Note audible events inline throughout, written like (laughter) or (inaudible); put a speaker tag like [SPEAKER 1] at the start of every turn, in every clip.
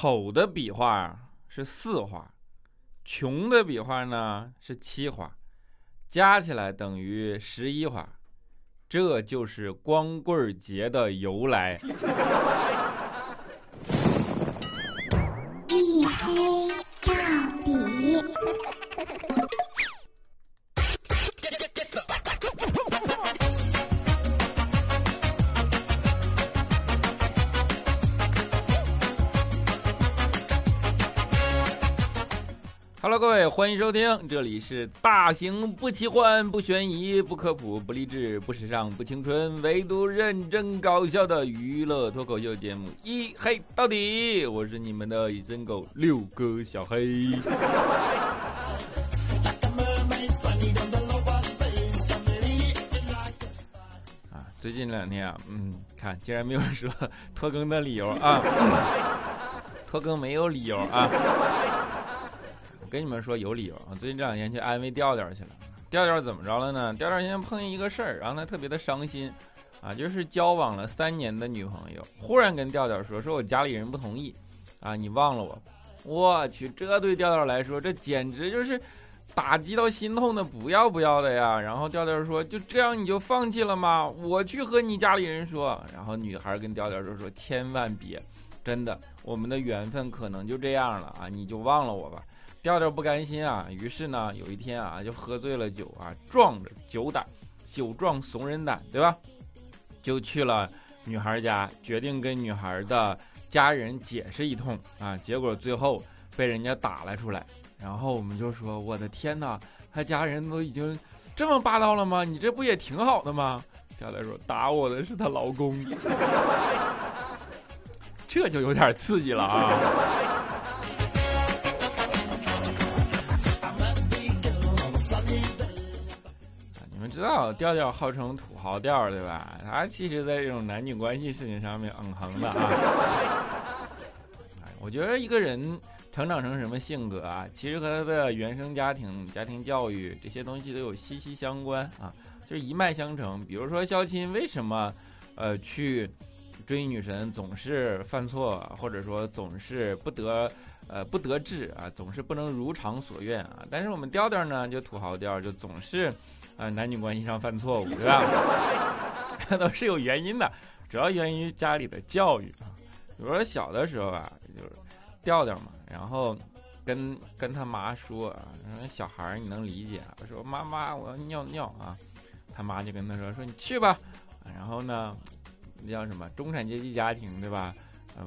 [SPEAKER 1] 丑的笔画是四画，穷的笔画呢是七画，加起来等于十一画，这就是光棍节的由来。(laughs) 欢迎收听，这里是大型不奇幻、不悬疑、不科普、不励志、不时尚、不青春，唯独认真搞笑的娱乐脱口秀节目《一黑到底》，我是你们的隐身狗六哥小黑。啊，最近两天啊，嗯，看竟然没有说 (laughs) 拖更的理由啊，拖更没有理由啊。跟你们说有理由啊！最近这两天去安慰调调去了。调调怎么着了呢？调调现在碰见一个事儿，让他特别的伤心，啊，就是交往了三年的女朋友，忽然跟调调说，说我家里人不同意，啊，你忘了我。我去，这对调调来说，这简直就是打击到心痛的不要不要的呀！然后调调说，就这样你就放弃了吗？我去和你家里人说。然后女孩跟调调就，说千万别，真的，我们的缘分可能就这样了啊，你就忘了我吧。调调不甘心啊，于是呢，有一天啊，就喝醉了酒啊，壮着酒胆，酒壮怂人胆，对吧？就去了女孩家，决定跟女孩的家人解释一通啊。结果最后被人家打了出来，然后我们就说：“我的天哪，他家人都已经这么霸道了吗？你这不也挺好的吗？”调调说：“打我的是她老公。(laughs) ”这就有点刺激了啊。知道调调号称土豪调对吧？他其实在这种男女关系事情上面嗯哼的啊。(laughs) 我觉得一个人成长成什么性格啊，其实和他的原生家庭、家庭教育这些东西都有息息相关啊，就是一脉相承。比如说肖钦为什么呃去追女神总是犯错，或者说总是不得呃不得志啊，总是不能如偿所愿啊。但是我们调调呢，就土豪调，就总是。啊，男女关系上犯错误，对吧？这 (laughs) 都是有原因的，主要源于家里的教育啊。比如说小的时候啊，就是调调嘛，然后跟跟他妈说啊，说小孩儿你能理解，我说妈妈我要尿尿啊，他妈就跟他说说你去吧。然后呢，那叫什么中产阶级家庭对吧？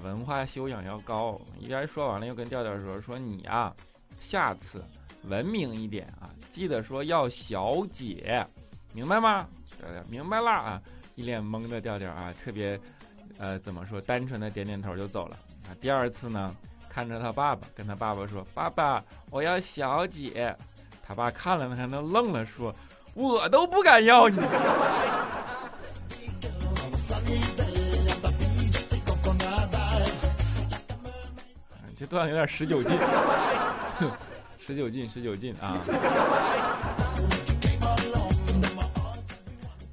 [SPEAKER 1] 文化修养要高。一边说完了，又跟调调说说你啊，下次。文明一点啊，记得说要小姐，明白吗？调调明白了啊，一脸懵的调调啊，特别，呃，怎么说？单纯的点点头就走了啊。第二次呢，看着他爸爸，跟他爸爸说：“爸爸，我要小姐。”他爸看了他，都愣了，说：“我都不敢要你。” (laughs) 这段有点十九禁。十九进，十九进啊！(laughs)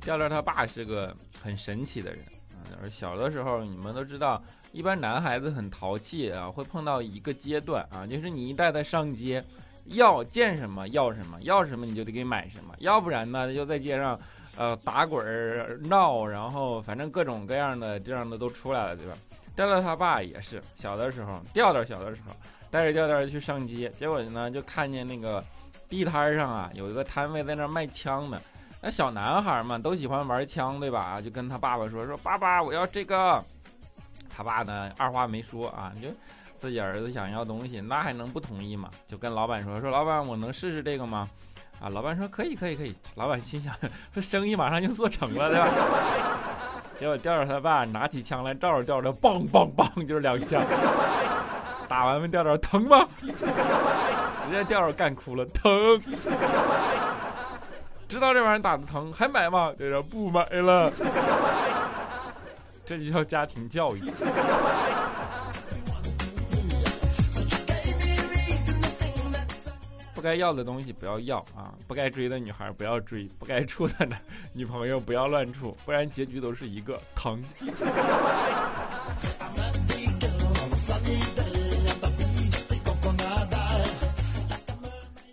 [SPEAKER 1] 调调他爸是个很神奇的人啊。小的时候，你们都知道，一般男孩子很淘气啊，会碰到一个阶段啊，就是你一带他上街，要见什么要什么，要什么你就得给买什么，要不然呢，就在街上呃打滚闹，然后反正各种各样的这样的都出来了，对吧？调调他爸也是小的时候，调调小的时候。带着调调去上街，结果呢就看见那个地摊上啊有一个摊位在那卖枪的，那小男孩嘛都喜欢玩枪对吧？就跟他爸爸说说爸爸我要这个，他爸呢二话没说啊，就自己儿子想要东西那还能不同意吗？就跟老板说说老板我能试试这个吗？啊老板说可以可以可以，老板心想这生意马上就做成了对吧？结果调调他爸拿起枪来照着调调，梆梆梆就是两枪。打完问调调疼吗？人家调调干哭了，疼。知道这玩意儿打的疼，还买吗？这人不买了。(laughs) 这就叫家庭教育。不该要的东西不要要啊！不该追的女孩不要追，不该处的男女朋友不要乱处，不然结局都是一个疼。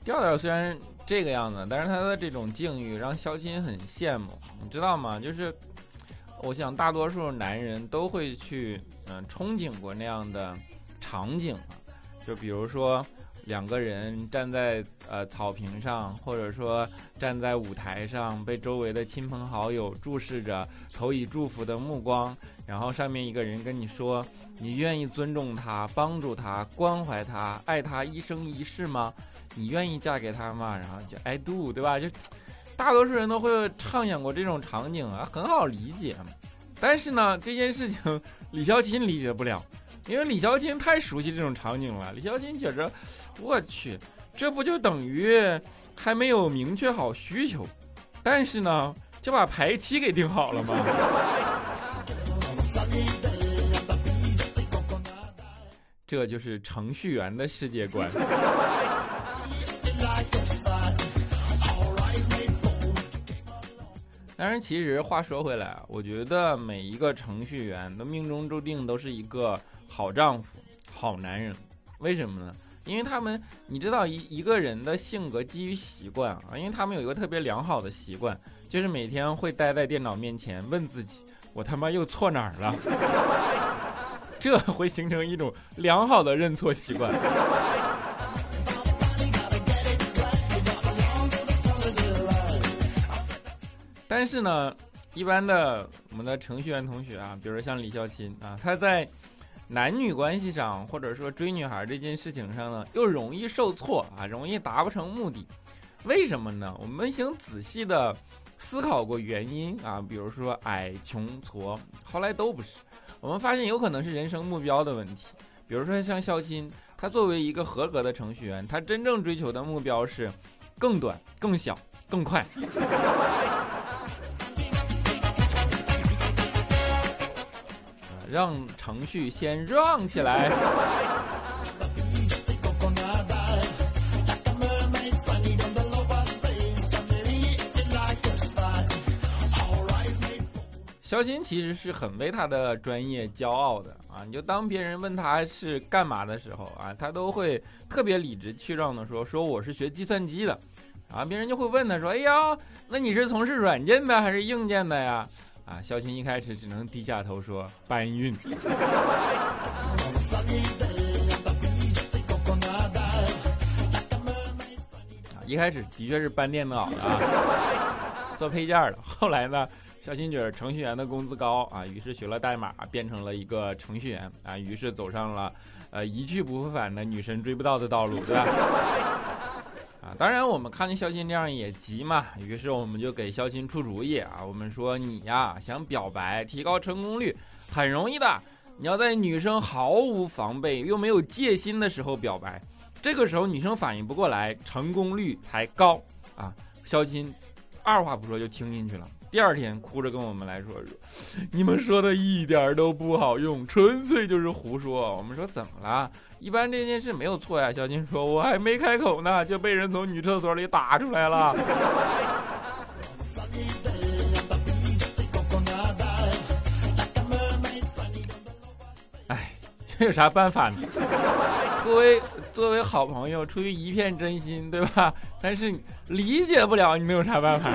[SPEAKER 1] 调调虽然这个样子，但是他的这种境遇让肖钦很羡慕，你知道吗？就是我想大多数男人都会去嗯、憧憬过那样的场景，就比如说两个人站在呃草坪上，或者说站在舞台上，被周围的亲朋好友注视着，投以祝福的目光，然后上面一个人跟你说，你愿意尊重他、帮助他、关怀他、爱他一生一世吗？你愿意嫁给他吗？然后就 I do，对吧？就大多数人都会畅想过这种场景啊，很好理解。但是呢，这件事情李孝钦理解不了，因为李孝钦太熟悉这种场景了。李孝钦觉着，我去，这不就等于还没有明确好需求，但是呢，就把排期给定好了吗？(laughs) 这就是程序员的世界观。当然，其实话说回来啊，我觉得每一个程序员的命中注定都是一个好丈夫、好男人。为什么呢？因为他们，你知道一一个人的性格基于习惯啊，因为他们有一个特别良好的习惯，就是每天会待在电脑面前问自己：我他妈又错哪儿了？(laughs) 这会形成一种良好的认错习惯。但是呢，一般的我们的程序员同学啊，比如说像李孝钦啊，他在男女关系上或者说追女孩这件事情上呢，又容易受挫啊，容易达不成目的。为什么呢？我们请仔细的思考过原因啊，比如说矮、穷、矬，后来都不是。我们发现有可能是人生目标的问题。比如说像孝钦，他作为一个合格的程序员，他真正追求的目标是更短、更小、更快。让程序先 run 起来。肖钦其实是很为他的专业骄傲的啊！你就当别人问他是干嘛的时候啊，他都会特别理直气壮的说：“说我是学计算机的。”啊，别人就会问他说：“哎呀，那你是从事软件的还是硬件的呀？”啊，肖钦一开始只能低下头说搬运。啊，一开始的确是搬电脑的，做配件的。后来呢，肖钦觉得程序员的工资高啊，于是学了代码，变成了一个程序员啊，于是走上了呃一去不复返的女神追不到的道路，对吧？当然，我们看见肖钦这样也急嘛，于是我们就给肖钦出主意啊。我们说你呀，想表白提高成功率，很容易的。你要在女生毫无防备又没有戒心的时候表白，这个时候女生反应不过来，成功率才高啊。肖钦二话不说就听进去了。第二天哭着跟我们来说：“你们说的一点都不好用，纯粹就是胡说。”我们说怎么了？一般这件事没有错呀。小金说：“我还没开口呢，就被人从女厕所里打出来了。(laughs) ”哎，这有啥办法呢？作为作为好朋友，出于一片真心，对吧？但是理解不了，你们有啥办法？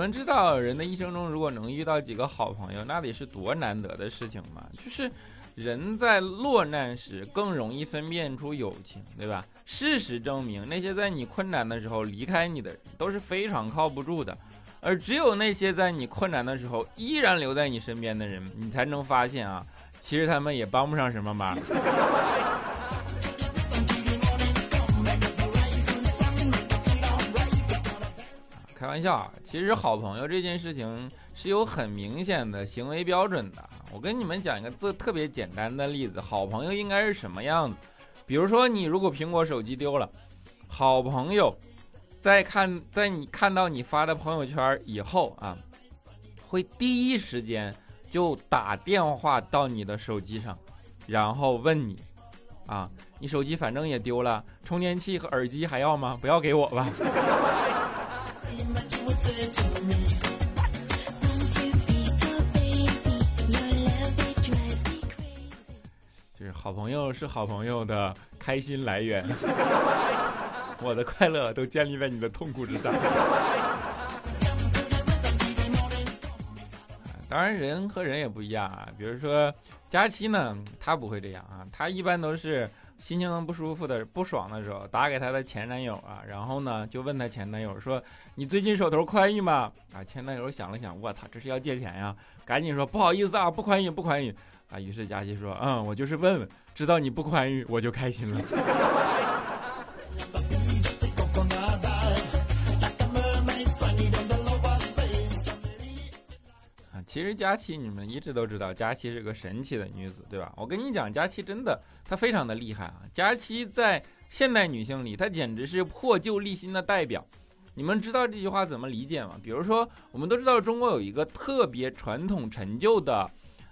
[SPEAKER 1] 们知道人的一生中如果能遇到几个好朋友，那得是多难得的事情吗？就是人在落难时更容易分辨出友情，对吧？事实证明，那些在你困难的时候离开你的人都是非常靠不住的，而只有那些在你困难的时候依然留在你身边的人，你才能发现啊，其实他们也帮不上什么忙。玩笑啊，其实好朋友这件事情是有很明显的行为标准的。我跟你们讲一个这特别简单的例子，好朋友应该是什么样子？比如说，你如果苹果手机丢了，好朋友在看在你看到你发的朋友圈以后啊，会第一时间就打电话到你的手机上，然后问你啊，你手机反正也丢了，充电器和耳机还要吗？不要给我吧。(laughs) 好朋友是好朋友的开心来源，(laughs) 我的快乐都建立在你的痛苦之上。当然，人和人也不一样啊。比如说佳期呢，他不会这样啊，他一般都是心情不舒服的、不爽的时候打给她的前男友啊，然后呢就问她前男友说：“你最近手头宽裕吗？”啊，前男友想了想，我操，这是要借钱呀，赶紧说不好意思啊，不宽裕，不宽裕啊。于是佳琪说：“嗯，我就是问问，知道你不宽裕，我就开心了。” (laughs) 其实佳期，你们一直都知道，佳期是个神奇的女子，对吧？我跟你讲，佳期真的，她非常的厉害啊！佳期在现代女性里，她简直是破旧立新的代表。你们知道这句话怎么理解吗？比如说，我们都知道中国有一个特别传统陈旧的，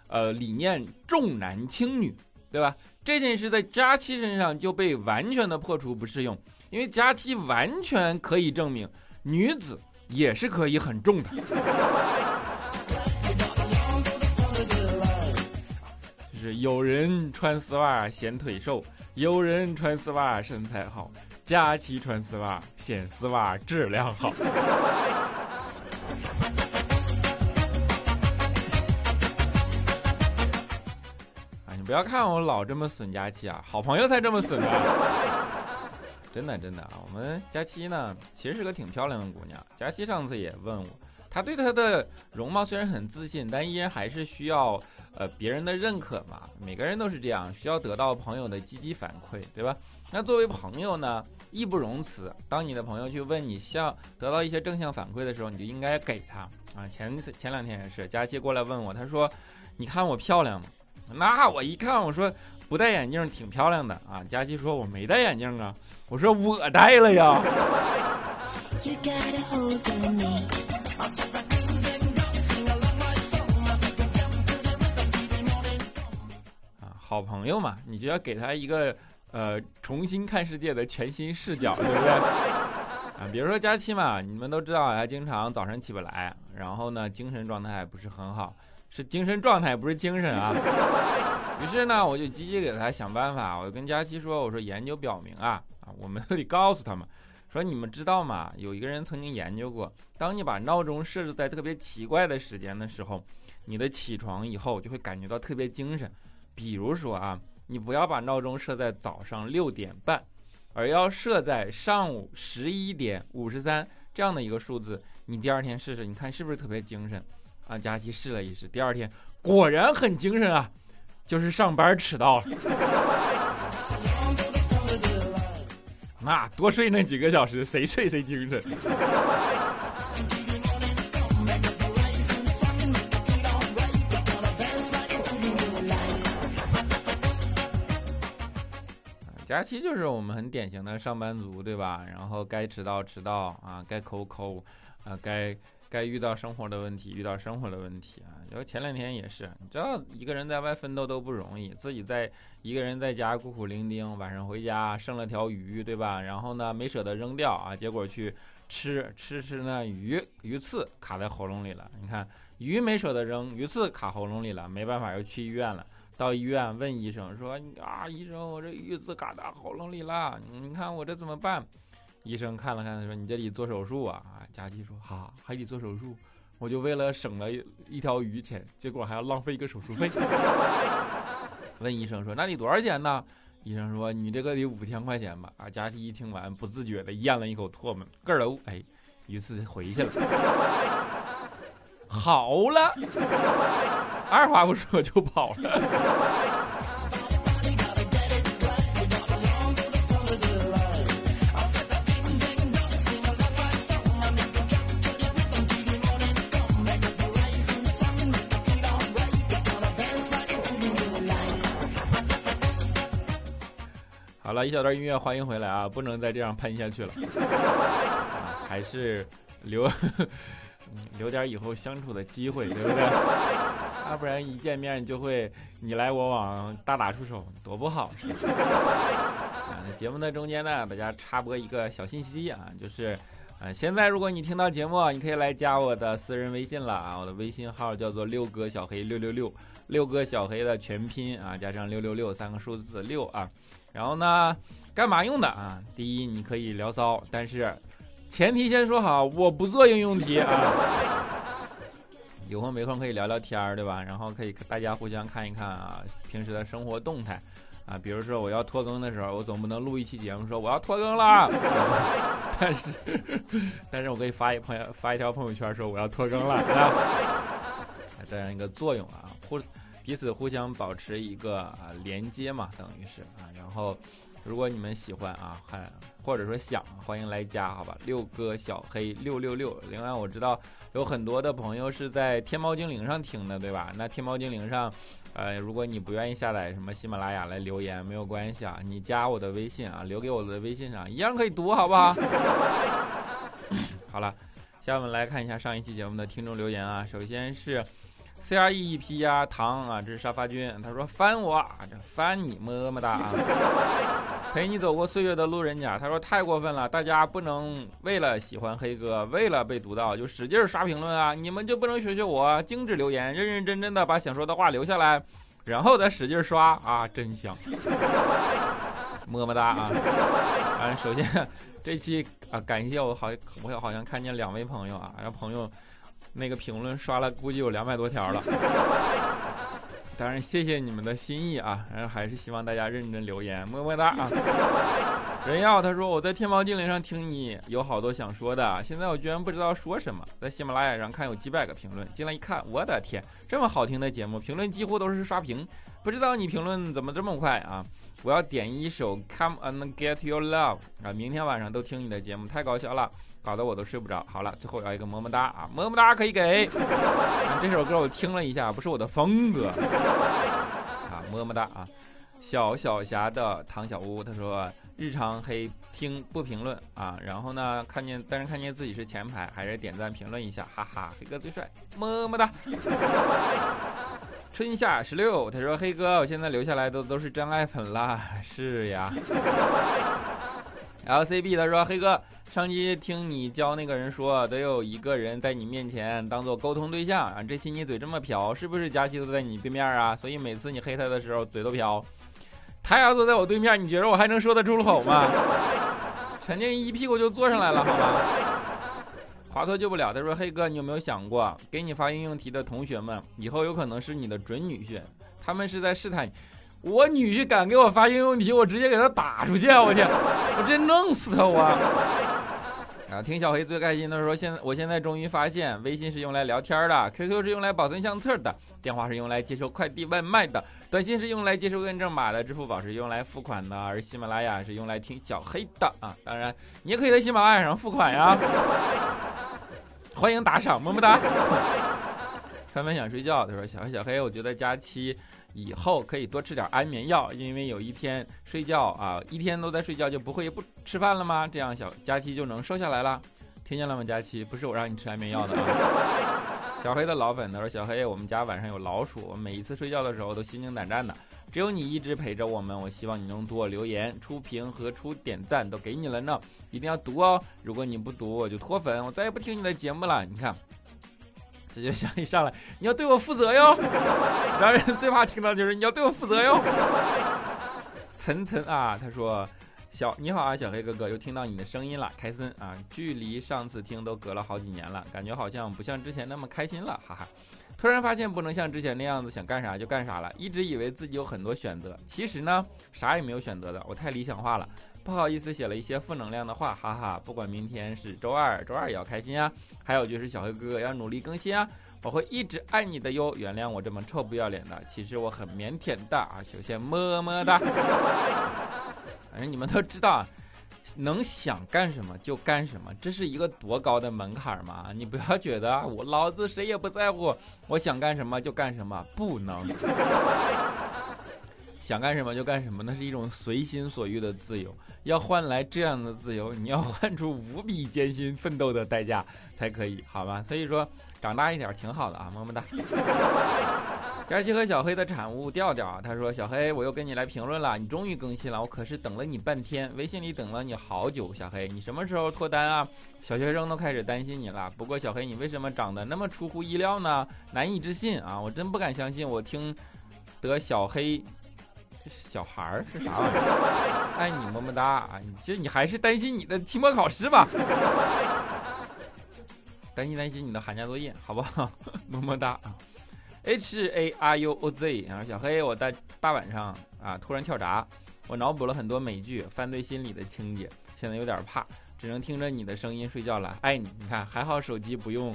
[SPEAKER 1] 呃，理念，重男轻女，对吧？这件事在佳期身上就被完全的破除不适用，因为佳期完全可以证明，女子也是可以很重的。有人穿丝袜显腿瘦，有人穿丝袜身材好。佳琪穿丝袜显丝袜质量好。啊，(laughs) 你不要看我老这么损佳琪啊，好朋友才这么损啊！(laughs) 真的真的啊，我们佳琪呢，其实是个挺漂亮的姑娘。佳琪上次也问我，她对她的容貌虽然很自信，但依然还是需要。呃，别人的认可嘛，每个人都是这样，需要得到朋友的积极反馈，对吧？那作为朋友呢，义不容辞。当你的朋友去问你，向得到一些正向反馈的时候，你就应该给他啊。前前两天也是，佳期过来问我，他说：“你看我漂亮吗？”那我一看，我说：“不戴眼镜挺漂亮的啊。”佳期说：“我没戴眼镜啊。”我说：“我戴了呀。”好朋友嘛，你就要给他一个呃重新看世界的全新视角，(laughs) 对不对？啊，比如说佳期嘛，你们都知道他经常早晨起不来，然后呢精神状态不是很好，是精神状态不是精神啊。(laughs) 于是呢，我就积极给他想办法，我就跟佳期说，我说研究表明啊啊，我们都得告诉他们，(laughs) 说你们知道吗？有一个人曾经研究过，当你把闹钟设置在特别奇怪的时间的时候，你的起床以后就会感觉到特别精神。比如说啊，你不要把闹钟设在早上六点半，而要设在上午十一点五十三这样的一个数字。你第二天试试，你看是不是特别精神？啊，佳琪试了一试，第二天果然很精神啊，就是上班迟到了。(laughs) 那多睡那几个小时，谁睡谁精神。假期就是我们很典型的上班族，对吧？然后该迟到迟到啊，该抠抠，啊，该该遇到生活的问题遇到生活的问题啊。然后前两天也是，你知道一个人在外奋斗都不容易，自己在一个人在家孤苦伶仃，晚上回家剩了条鱼，对吧？然后呢没舍得扔掉啊，结果去吃吃吃那鱼鱼刺卡在喉咙里了。你看鱼没舍得扔，鱼刺卡喉咙里了，没办法又去医院了。到医院问医生说：“啊，医生，我这鱼刺卡到喉咙里了，你看我这怎么办？”医生看了看，说：“你这得做手术啊！”啊，佳琪说：“哈，还得做手术，我就为了省了一条鱼钱，结果还要浪费一个手术费。(laughs) ”问医生说：“那你多少钱呢？”医生说：“你这个得五千块钱吧？”啊，佳琪一听完，不自觉的咽了一口唾沫，咯儿哎，鱼刺回去了，好了。二话不说就跑了。好了一小段音乐，欢迎回来啊！不能再这样喷下去了，还是留留点以后相处的机会，对不对？(laughs) 要不然一见面就会你来我往，大打出手，多不好！啊，(laughs) 节目的中间呢，大家插播一个小信息啊，就是，啊，现在如果你听到节目，你可以来加我的私人微信了啊，我的微信号叫做六哥小黑六六六，六哥小黑的全拼啊，加上六六六三个数字六啊，然后呢，干嘛用的啊？第一，你可以聊骚，但是前提先说好，我不做应用题啊。(laughs) 有空没空可以聊聊天儿，对吧？然后可以大家互相看一看啊，平时的生活动态啊，比如说我要拖更的时候，我总不能录一期节目说我要拖更了，(laughs) 但是但是我可以发一朋友发一条朋友圈说我要拖更了，(laughs) 这样一个作用啊，互彼此互相保持一个啊连接嘛，等于是啊，然后。如果你们喜欢啊，还或者说想，欢迎来加，好吧？六哥小黑六六六。另外，我知道有很多的朋友是在天猫精灵上听的，对吧？那天猫精灵上，呃，如果你不愿意下载什么喜马拉雅来留言，没有关系啊，你加我的微信啊，留给我的微信上一样可以读，好不好？(laughs) 好了，下面我们来看一下上一期节目的听众留言啊，首先是。C R E 一 P 呀，糖啊，这是沙发君。他说翻我，这翻你么么哒啊！(laughs) 陪你走过岁月的路人甲，他说太过分了，大家不能为了喜欢黑哥，为了被读到就使劲刷评论啊！你们就不能学学我，精致留言，认认真真的把想说的话留下来，然后再使劲刷啊！真香，么么哒啊！啊，首先这期啊，感谢我好，我好像看见两位朋友啊，然后朋友。那个评论刷了，估计有两百多条了。当然，谢谢你们的心意啊，然后还是希望大家认真留言，么么哒啊！人耀他说我在天猫精灵上听你有好多想说的，现在我居然不知道说什么。在喜马拉雅上看有几百个评论，进来一看，我的天，这么好听的节目，评论几乎都是刷屏，不知道你评论怎么这么快啊？我要点一首 Come and Get Your Love 啊，明天晚上都听你的节目，太搞笑了。搞得我都睡不着。好了，最后要一个么么哒啊，么么哒可以给。这首歌我听了一下，不是我的风格啊，么么哒啊。小小霞的唐小屋他说日常黑听不评论啊，然后呢看见但是看见自己是前排，还是点赞评论一下，哈哈，黑哥最帅，么么哒。春夏十六他说黑哥，我现在留下来的都是真爱粉啦，是呀。LCB 他说黑哥。上期听你教那个人说，得有一个人在你面前当做沟通对象啊。这期你嘴这么瓢，是不是佳期都在你对面啊？所以每次你黑他的时候嘴都瓢。他要坐在我对面，你觉得我还能说得出口吗？肯定一屁股就坐上来了，好吧？华佗救不了。他说黑哥，你有没有想过，给你发应用题的同学们，以后有可能是你的准女婿，他们是在试探你。我女婿敢给我发应用题，我直接给他打出去，我去，(laughs) 我直接弄死他我。(laughs) 啊，听小黑最开心的说，现在我现在终于发现，微信是用来聊天的，QQ 是用来保存相册的，电话是用来接收快递外卖的，短信是用来接收验证码的，支付宝是用来付款的，而喜马拉雅是用来听小黑的啊。当然，你也可以在喜马拉雅上付款呀。(laughs) 欢迎打赏，么么哒。三分想睡觉，他说小黑小黑，我觉得假期。以后可以多吃点安眠药，因为有一天睡觉啊，一天都在睡觉，就不会不吃饭了吗？这样小佳期就能瘦下来了。听见了吗，佳期？不是我让你吃安眠药的。小黑的老粉他说：“小黑，我们家晚上有老鼠，我每一次睡觉的时候都心惊胆战的。只有你一直陪着我们，我希望你能读我留言、出评和出点赞，都给你了呢，一定要读哦。如果你不读，我就脱粉，我再也不听你的节目了。你看。”直接想一上来，你要对我负责哟！让人最怕听到就是你要对我负责哟。岑岑啊，他说：“小你好啊，小黑哥哥，又听到你的声音了，开心啊！距离上次听都隔了好几年了，感觉好像不像之前那么开心了，哈哈。突然发现不能像之前那样子想干啥就干啥了，一直以为自己有很多选择，其实呢，啥也没有选择的，我太理想化了。”不好意思，写了一些负能量的话，哈哈。不管明天是周二，周二也要开心啊。还有就是小黑哥哥要努力更新啊，我会一直爱你的哟。原谅我这么臭不要脸的，其实我很腼腆的啊。首先么么哒。(laughs) 反正你们都知道，能想干什么就干什么，这是一个多高的门槛嘛？你不要觉得我老子谁也不在乎，我想干什么就干什么，不能。想干什么就干什么，那是一种随心所欲的自由。要换来这样的自由，你要换出无比艰辛奋斗的代价才可以，好吧？所以说，长大一点挺好的啊，么么哒。佳琪和小黑的产物调调，他说：“小黑，我又跟你来评论了，你终于更新了，我可是等了你半天，微信里等了你好久。小黑，你什么时候脱单啊？小学生都开始担心你了。不过小黑，你为什么长得那么出乎意料呢？难以置信啊！我真不敢相信，我听得小黑小孩儿是啥玩意儿？爱你么么哒啊！其实你还是担心你的期末考试吧，担心担心你的寒假作业，好不好？么么哒啊！” H A R U O Z，然后小黑，我大大晚上啊突然跳闸，我脑补了很多美剧犯罪心理的情节，现在有点怕，只能听着你的声音睡觉了。爱你，你看还好手机不用，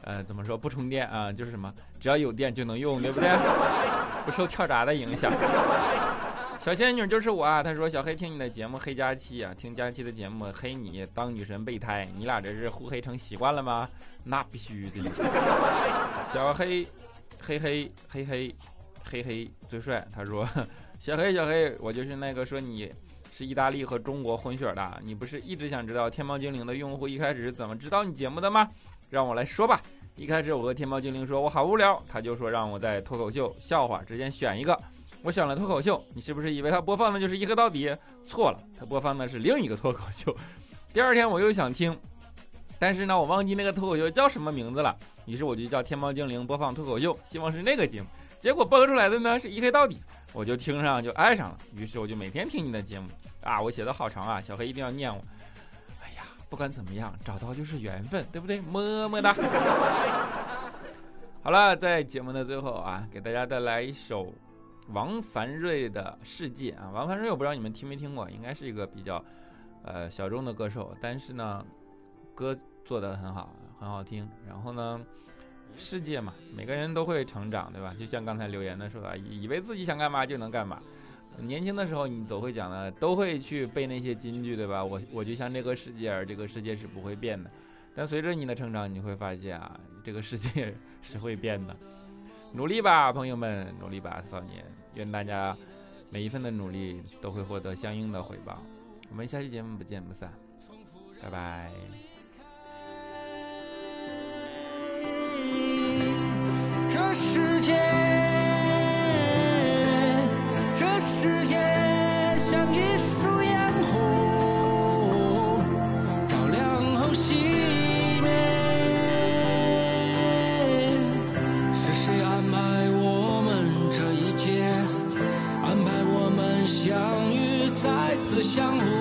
[SPEAKER 1] 呃怎么说不充电啊？就是什么只要有电就能用，对不对？(laughs) 不受跳闸的影响。小仙女就是我啊，她说小黑听你的节目黑佳期啊，听佳期的节目黑你当女神备胎，你俩这是互黑成习惯了吗？(laughs) 那必须的。小黑。嘿嘿嘿嘿，嘿嘿最帅。他说：“ (laughs) 小黑小黑，我就是那个说你是意大利和中国混血的。你不是一直想知道天猫精灵的用户一开始是怎么知道你节目的吗？让我来说吧。一开始我和天猫精灵说我好无聊，他就说让我在脱口秀、笑话之间选一个。我选了脱口秀。你是不是以为他播放的就是一黑到底？错了，他播放的是另一个脱口秀。第二天我又想听，但是呢，我忘记那个脱口秀叫什么名字了。”于是我就叫天猫精灵播放脱口秀，希望是那个节目。结果播出来的呢是一黑到底，我就听上就爱上了。于是我就每天听你的节目啊，我写的好长啊，小黑一定要念我。哎呀，不管怎么样，找到就是缘分，对不对？么么哒。(laughs) 好了，在节目的最后啊，给大家带来一首王凡瑞的《世界》啊。王凡瑞我不知道你们听没听过，应该是一个比较呃小众的歌手，但是呢，歌做的很好。很好听，然后呢，世界嘛，每个人都会成长，对吧？就像刚才留言的说的，以为自己想干嘛就能干嘛。年轻的时候你总会讲的，都会去背那些金句，对吧？我我就像这个世界，而这个世界是不会变的。但随着你的成长，你会发现啊，这个世界是会变的。努力吧，朋友们，努力吧，少年。愿大家每一份的努力都会获得相应的回报。我们下期节目不见不散，拜拜。
[SPEAKER 2] 这世界，这世界相互